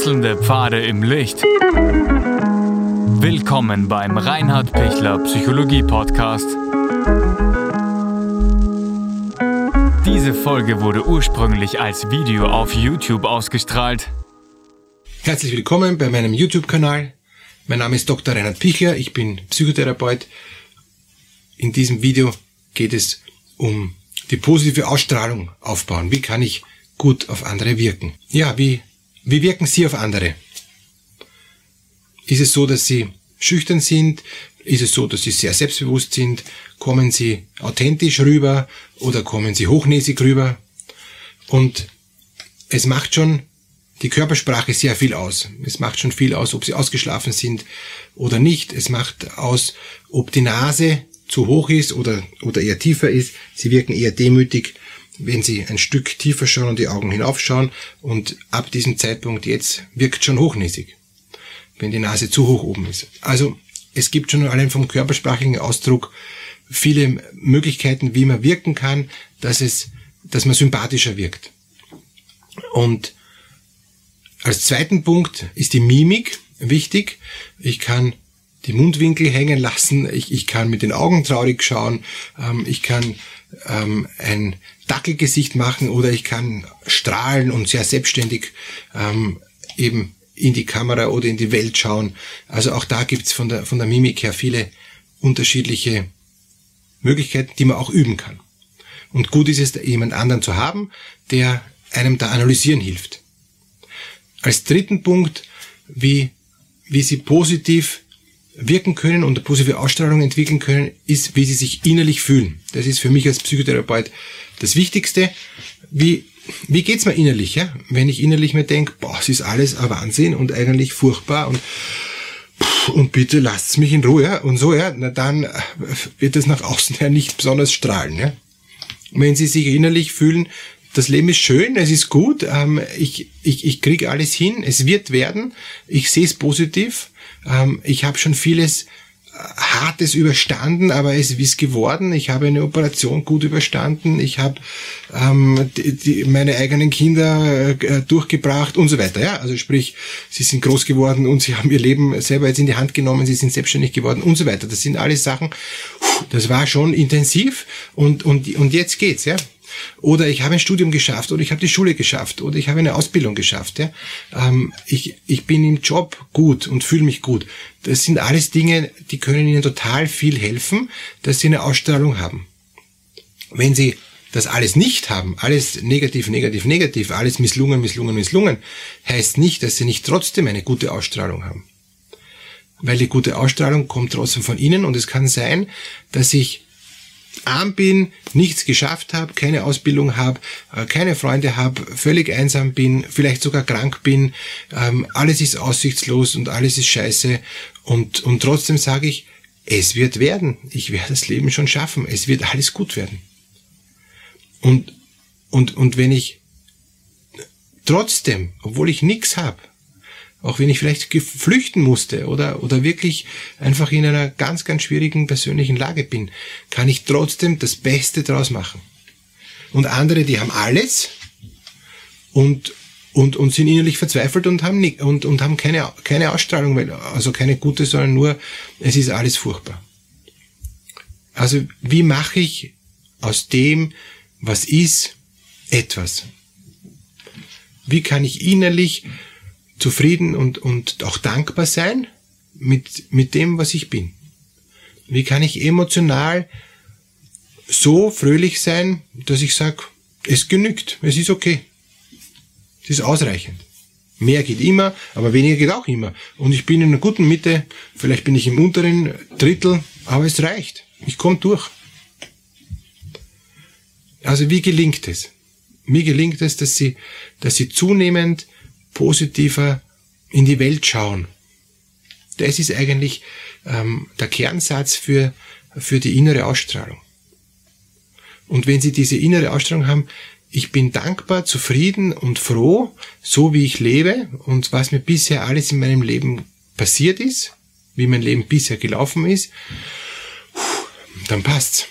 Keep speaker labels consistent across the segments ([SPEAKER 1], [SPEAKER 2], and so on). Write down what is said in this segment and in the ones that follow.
[SPEAKER 1] Wechselnde Pfade im Licht. Willkommen beim Reinhard Pichler Psychologie Podcast. Diese Folge wurde ursprünglich als Video auf YouTube ausgestrahlt.
[SPEAKER 2] Herzlich willkommen bei meinem YouTube-Kanal. Mein Name ist Dr. Reinhard Pichler, ich bin Psychotherapeut. In diesem Video geht es um die positive Ausstrahlung aufbauen. Wie kann ich gut auf andere wirken? Ja, wie wie wirken Sie auf andere? Ist es so, dass Sie schüchtern sind? Ist es so, dass Sie sehr selbstbewusst sind? Kommen Sie authentisch rüber oder kommen Sie hochnäsig rüber? Und es macht schon die Körpersprache sehr viel aus. Es macht schon viel aus, ob Sie ausgeschlafen sind oder nicht. Es macht aus, ob die Nase zu hoch ist oder, oder eher tiefer ist. Sie wirken eher demütig wenn Sie ein Stück tiefer schauen und die Augen hinaufschauen und ab diesem Zeitpunkt jetzt wirkt schon hochnäsig, wenn die Nase zu hoch oben ist. Also es gibt schon allein vom körpersprachigen Ausdruck viele Möglichkeiten, wie man wirken kann, dass es, dass man sympathischer wirkt. Und als zweiten Punkt ist die Mimik wichtig. Ich kann die Mundwinkel hängen lassen, ich, ich kann mit den Augen traurig schauen, ähm, ich kann ähm, ein Dackelgesicht machen oder ich kann strahlen und sehr selbstständig ähm, eben in die Kamera oder in die Welt schauen. Also auch da gibt's von der, von der Mimik her viele unterschiedliche Möglichkeiten, die man auch üben kann. Und gut ist es, jemand anderen zu haben, der einem da analysieren hilft. Als dritten Punkt, wie, wie sie positiv wirken können und eine positive Ausstrahlung entwickeln können, ist, wie sie sich innerlich fühlen. Das ist für mich als Psychotherapeut das Wichtigste. Wie, wie geht's mir innerlich, ja? Wenn ich innerlich mir denke, boah, es ist alles ein Wahnsinn und eigentlich furchtbar und und bitte lasst's mich in Ruhe, ja? Und so, ja, na dann wird es nach außen her nicht besonders strahlen, ja? Wenn Sie sich innerlich fühlen, das Leben ist schön, es ist gut, ähm, ich, ich, ich kriege alles hin, es wird werden, ich sehe es positiv, ähm, ich habe schon vieles äh, Hartes überstanden, aber es ist geworden. Ich habe eine Operation gut überstanden. Ich habe ähm, die, die, meine eigenen Kinder äh, durchgebracht und so weiter. Ja, also sprich, sie sind groß geworden und sie haben ihr Leben selber jetzt in die Hand genommen. Sie sind selbstständig geworden und so weiter. Das sind alles Sachen. Das war schon intensiv und und und jetzt geht's. Ja, oder ich habe ein Studium geschafft oder ich habe die Schule geschafft oder ich habe eine Ausbildung geschafft. Ja? Ähm, ich, ich bin im Job gut und fühle mich gut. Das sind alles Dinge, die können Ihnen total viel helfen, dass Sie eine Ausstrahlung haben. Wenn Sie das alles nicht haben, alles negativ, negativ, negativ, alles misslungen, misslungen, misslungen, heißt nicht, dass Sie nicht trotzdem eine gute Ausstrahlung haben. Weil die gute Ausstrahlung kommt trotzdem von Ihnen und es kann sein, dass ich arm bin, nichts geschafft habe, keine Ausbildung habe, äh, keine Freunde habe, völlig einsam bin, vielleicht sogar krank bin, ähm, alles ist aussichtslos und alles ist scheiße. Und, und trotzdem sage ich, es wird werden, ich werde das Leben schon schaffen, es wird alles gut werden. Und, und, und wenn ich trotzdem, obwohl ich nichts habe, auch wenn ich vielleicht flüchten musste oder, oder wirklich einfach in einer ganz, ganz schwierigen persönlichen Lage bin, kann ich trotzdem das Beste draus machen. Und andere, die haben alles und, und, und sind innerlich verzweifelt und haben, nicht, und, und haben keine, keine Ausstrahlung, also keine gute, sondern nur, es ist alles furchtbar. Also, wie mache ich aus dem, was ist, etwas? Wie kann ich innerlich zufrieden und, und auch dankbar sein mit, mit dem, was ich bin? Wie kann ich emotional so fröhlich sein, dass ich sage, es genügt, es ist okay. Es ist ausreichend. Mehr geht immer, aber weniger geht auch immer. Und ich bin in einer guten Mitte, vielleicht bin ich im unteren Drittel, aber es reicht. Ich komme durch. Also wie gelingt es? Wie gelingt es, dass sie, dass sie zunehmend positiver in die Welt schauen. Das ist eigentlich ähm, der Kernsatz für, für die innere Ausstrahlung. Und wenn Sie diese innere Ausstrahlung haben, ich bin dankbar, zufrieden und froh, so wie ich lebe und was mir bisher alles in meinem Leben passiert ist, wie mein Leben bisher gelaufen ist, dann passt's.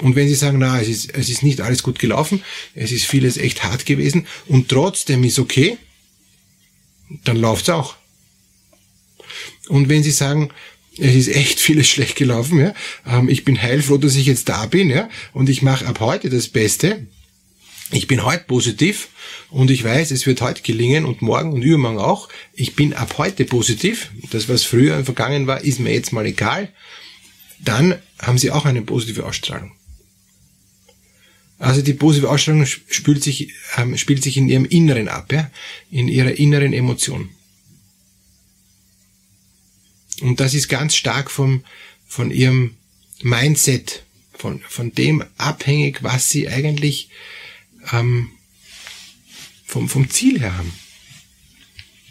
[SPEAKER 2] Und wenn Sie sagen, na, es ist, es ist nicht alles gut gelaufen, es ist vieles echt hart gewesen und trotzdem ist okay, dann läuft's auch. Und wenn Sie sagen, es ist echt vieles schlecht gelaufen, ja, ähm, ich bin heilfroh, dass ich jetzt da bin, ja, und ich mache ab heute das Beste, ich bin heute positiv und ich weiß, es wird heute gelingen und morgen und übermorgen auch. Ich bin ab heute positiv. Das, was früher vergangen war, ist mir jetzt mal egal. Dann haben sie auch eine positive Ausstrahlung. Also die positive Ausstrahlung spielt sich, ähm, spielt sich in ihrem Inneren ab, ja? in ihrer inneren Emotion. Und das ist ganz stark vom, von ihrem Mindset, von, von dem abhängig, was sie eigentlich ähm, vom, vom Ziel her haben.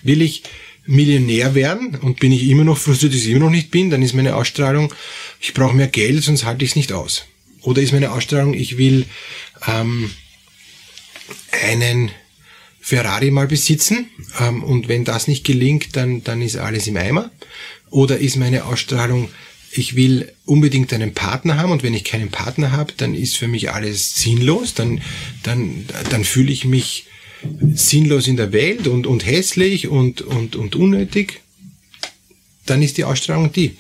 [SPEAKER 2] Will ich Millionär werden und bin ich immer noch frustriert, dass ich immer noch nicht bin, dann ist meine Ausstrahlung, ich brauche mehr Geld, sonst halte ich es nicht aus. Oder ist meine Ausstrahlung, ich will ähm, einen Ferrari mal besitzen ähm, und wenn das nicht gelingt, dann, dann ist alles im Eimer. Oder ist meine Ausstrahlung, ich will unbedingt einen Partner haben und wenn ich keinen Partner habe, dann ist für mich alles sinnlos, dann, dann, dann fühle ich mich sinnlos in der Welt und, und hässlich und, und, und unnötig, dann ist die Ausstrahlung die.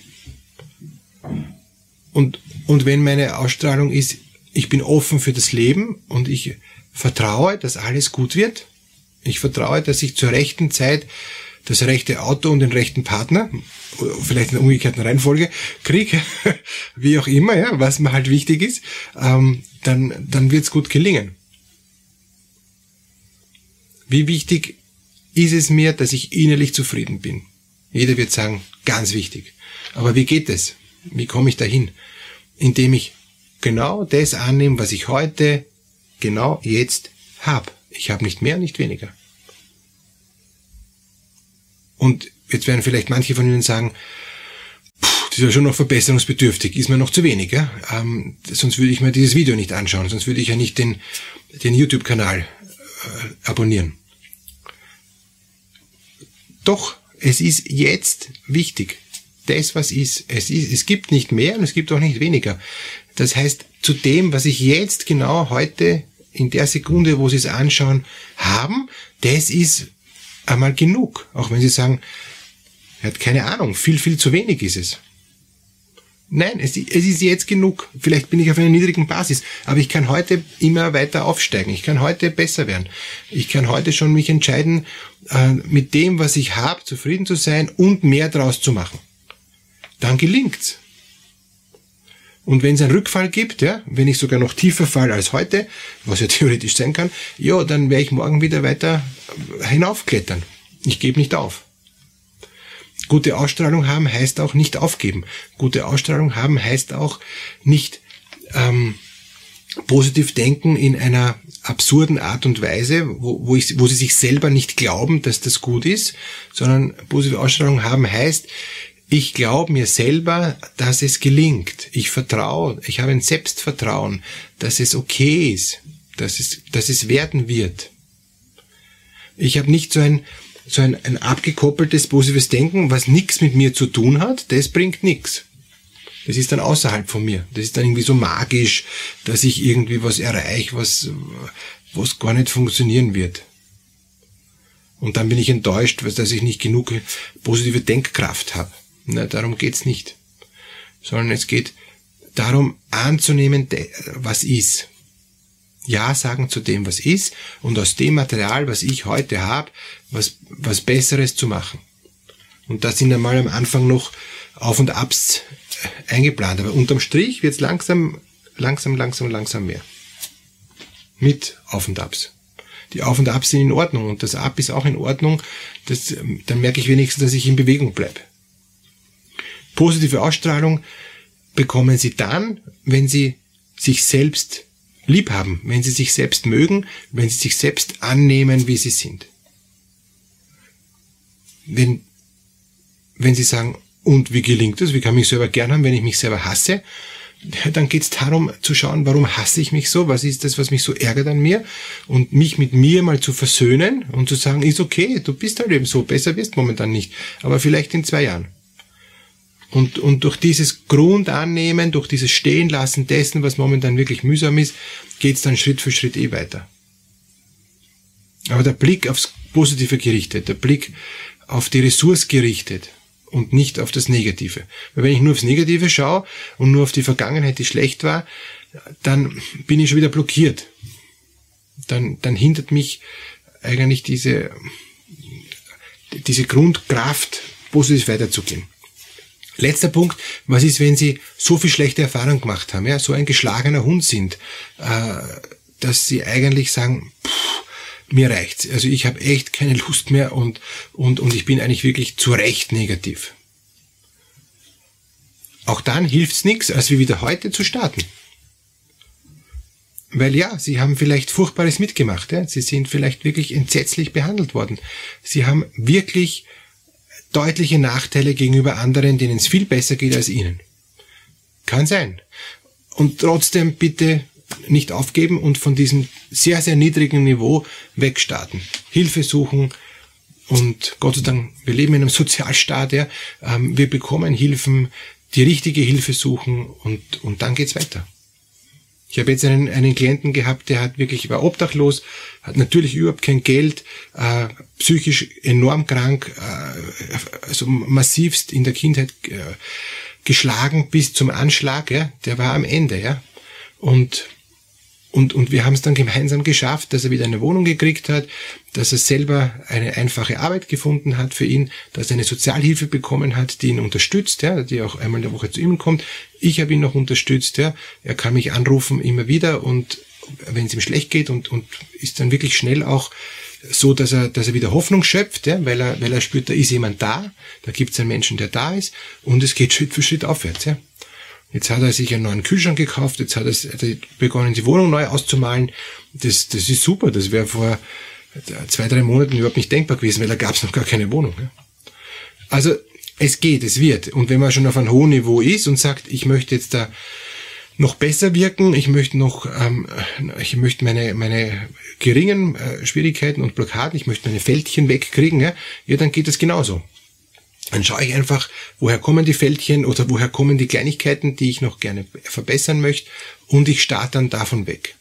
[SPEAKER 2] Und, und wenn meine Ausstrahlung ist, ich bin offen für das Leben und ich vertraue, dass alles gut wird, ich vertraue, dass ich zur rechten Zeit das rechte Auto und den rechten Partner, vielleicht in der umgekehrten Reihenfolge, kriege, wie auch immer, ja, was mir halt wichtig ist, ähm, dann, dann wird's gut gelingen. Wie wichtig ist es mir, dass ich innerlich zufrieden bin? Jeder wird sagen, ganz wichtig. Aber wie geht es? Wie komme ich dahin? Indem ich genau das annehme, was ich heute, genau jetzt habe. Ich habe nicht mehr, nicht weniger. Und jetzt werden vielleicht manche von Ihnen sagen, das ist ja schon noch verbesserungsbedürftig, ist mir noch zu wenig. Ja? Ähm, sonst würde ich mir dieses Video nicht anschauen, sonst würde ich ja nicht den, den YouTube-Kanal äh, abonnieren. Doch, es ist jetzt wichtig. Das, was ist. Es, ist. es gibt nicht mehr und es gibt auch nicht weniger. Das heißt, zu dem, was ich jetzt genau heute in der Sekunde, wo Sie es anschauen, haben, das ist einmal genug. Auch wenn Sie sagen, er hat keine Ahnung, viel, viel zu wenig ist es. Nein, es, es ist jetzt genug. Vielleicht bin ich auf einer niedrigen Basis, aber ich kann heute immer weiter aufsteigen. Ich kann heute besser werden. Ich kann heute schon mich entscheiden, äh, mit dem, was ich habe, zufrieden zu sein und mehr draus zu machen. Dann gelingt's. Und wenn es einen Rückfall gibt, ja, wenn ich sogar noch tiefer fall als heute, was ja theoretisch sein kann, ja, dann werde ich morgen wieder weiter hinaufklettern. Ich gebe nicht auf. Gute Ausstrahlung haben heißt auch nicht aufgeben. Gute Ausstrahlung haben heißt auch nicht ähm, positiv denken in einer absurden Art und Weise, wo, wo, ich, wo sie sich selber nicht glauben, dass das gut ist, sondern positive Ausstrahlung haben heißt, ich glaube mir selber, dass es gelingt. Ich vertraue, ich habe ein Selbstvertrauen, dass es okay ist, dass es, dass es werden wird. Ich habe nicht so ein, so ein, ein abgekoppeltes positives Denken, was nichts mit mir zu tun hat, das bringt nichts. Das ist dann außerhalb von mir. Das ist dann irgendwie so magisch, dass ich irgendwie was erreiche, was, was gar nicht funktionieren wird. Und dann bin ich enttäuscht, dass ich nicht genug positive Denkkraft habe. Na, darum geht's nicht. Sondern es geht darum, anzunehmen, was ist. Ja sagen zu dem, was ist, und aus dem Material, was ich heute habe, was, was Besseres zu machen. Und da sind einmal am Anfang noch Auf und Abs eingeplant. Aber unterm Strich wird's langsam, langsam, langsam, langsam mehr. Mit Auf und Abs. Die Auf und Abs sind in Ordnung und das Ab ist auch in Ordnung. Das, dann merke ich wenigstens, dass ich in Bewegung bleibe. Positive Ausstrahlung bekommen Sie dann, wenn Sie sich selbst lieb haben, wenn Sie sich selbst mögen, wenn Sie sich selbst annehmen, wie Sie sind. Wenn, wenn Sie sagen, und wie gelingt das? Wie kann ich mich selber gern haben, wenn ich mich selber hasse? Dann geht es darum zu schauen, warum hasse ich mich so? Was ist das, was mich so ärgert an mir? Und mich mit mir mal zu versöhnen und zu sagen, ist okay, du bist halt eben so, besser wirst momentan nicht, aber vielleicht in zwei Jahren. Und, und durch dieses Grundannehmen, durch dieses Stehenlassen dessen, was momentan wirklich mühsam ist, geht's dann Schritt für Schritt eh weiter. Aber der Blick aufs Positive gerichtet, der Blick auf die Ressource gerichtet und nicht auf das Negative. Weil wenn ich nur aufs Negative schaue und nur auf die Vergangenheit, die schlecht war, dann bin ich schon wieder blockiert. Dann, dann hindert mich eigentlich diese, diese Grundkraft, positiv weiterzugehen. Letzter Punkt, was ist, wenn Sie so viel schlechte Erfahrungen gemacht haben, ja, so ein geschlagener Hund sind, äh, dass Sie eigentlich sagen, pff, mir reicht's. Also ich habe echt keine Lust mehr und, und, und ich bin eigentlich wirklich zu Recht negativ. Auch dann hilft's nichts, als wie wieder heute zu starten. Weil ja, sie haben vielleicht Furchtbares mitgemacht. Ja? Sie sind vielleicht wirklich entsetzlich behandelt worden. Sie haben wirklich deutliche Nachteile gegenüber anderen, denen es viel besser geht als ihnen. Kann sein. Und trotzdem bitte nicht aufgeben und von diesem sehr, sehr niedrigen Niveau wegstarten. Hilfe suchen und Gott sei Dank, wir leben in einem Sozialstaat, ja, ähm, wir bekommen Hilfen, die richtige Hilfe suchen und, und dann geht's weiter. Ich habe jetzt einen, einen Klienten gehabt, der hat wirklich war obdachlos, hat natürlich überhaupt kein Geld, äh, psychisch enorm krank, äh, also massivst in der Kindheit äh, geschlagen bis zum Anschlag. Ja, der war am Ende, ja. Und und, und wir haben es dann gemeinsam geschafft, dass er wieder eine Wohnung gekriegt hat, dass er selber eine einfache Arbeit gefunden hat für ihn, dass er eine Sozialhilfe bekommen hat, die ihn unterstützt, ja, die auch einmal in der Woche zu ihm kommt. Ich habe ihn noch unterstützt, ja. Er kann mich anrufen immer wieder und wenn es ihm schlecht geht und, und ist dann wirklich schnell auch so, dass er, dass er wieder Hoffnung schöpft, ja, weil er, weil er spürt, da ist jemand da, da gibt es einen Menschen, der da ist und es geht Schritt für Schritt aufwärts. Ja. Jetzt hat er sich einen neuen Kühlschrank gekauft, jetzt hat er begonnen, die Wohnung neu auszumalen. Das, das ist super, das wäre vor zwei, drei Monaten überhaupt nicht denkbar gewesen, weil da gab es noch gar keine Wohnung. Also es geht, es wird. Und wenn man schon auf einem hohen Niveau ist und sagt, ich möchte jetzt da noch besser wirken, ich möchte noch, ähm, ich möchte meine, meine geringen äh, Schwierigkeiten und Blockaden, ich möchte meine Fältchen wegkriegen, ja, ja dann geht das genauso. Dann schaue ich einfach, woher kommen die Fältchen oder woher kommen die Kleinigkeiten, die ich noch gerne verbessern möchte und ich starte dann davon weg.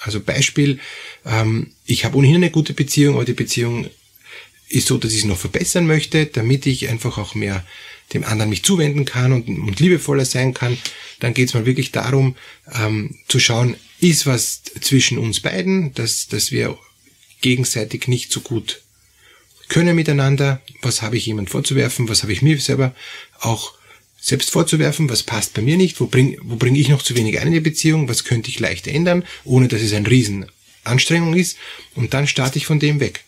[SPEAKER 2] Also Beispiel, ähm, ich habe ohnehin eine gute Beziehung, aber die Beziehung ist so, dass ich sie noch verbessern möchte, damit ich einfach auch mehr dem anderen mich zuwenden kann und, und liebevoller sein kann. Dann geht es mal wirklich darum, ähm, zu schauen, ist was zwischen uns beiden, dass, dass wir gegenseitig nicht so gut können miteinander, was habe ich jemand vorzuwerfen, was habe ich mir selber auch selbst vorzuwerfen, was passt bei mir nicht, wo bringe wo bring ich noch zu wenig ein in die Beziehung, was könnte ich leicht ändern, ohne dass es ein Riesenanstrengung ist und dann starte ich von dem weg.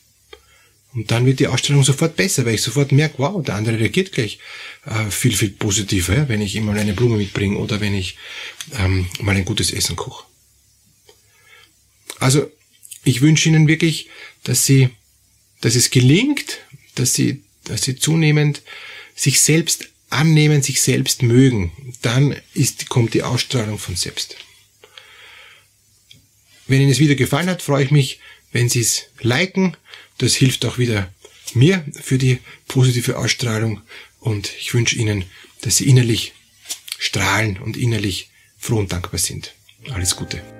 [SPEAKER 2] Und dann wird die Ausstellung sofort besser, weil ich sofort merke, wow, der andere reagiert gleich äh, viel, viel positiver, ja, wenn ich ihm mal eine Blume mitbringe oder wenn ich ähm, mal ein gutes Essen koche. Also, ich wünsche Ihnen wirklich, dass Sie dass es gelingt, dass sie, dass sie zunehmend sich selbst annehmen, sich selbst mögen, dann ist, kommt die Ausstrahlung von selbst. Wenn Ihnen es wieder gefallen hat, freue ich mich, wenn Sie es liken. Das hilft auch wieder mir für die positive Ausstrahlung und ich wünsche Ihnen, dass Sie innerlich strahlen und innerlich froh und dankbar sind. Alles Gute.